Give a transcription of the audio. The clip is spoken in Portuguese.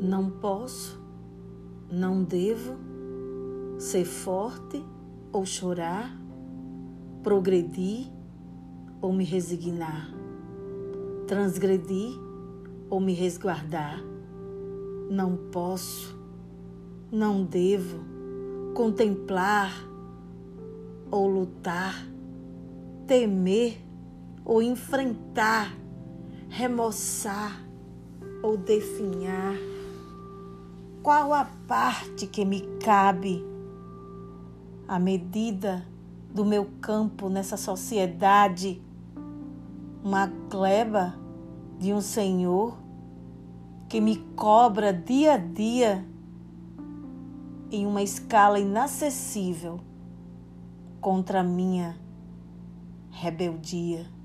Não posso, não devo ser forte ou chorar, progredir ou me resignar, transgredir ou me resguardar. Não posso, não devo contemplar ou lutar, temer ou enfrentar, remoçar ou definhar. Qual a parte que me cabe à medida do meu campo nessa sociedade? Uma gleba de um Senhor que me cobra dia a dia em uma escala inacessível contra a minha rebeldia.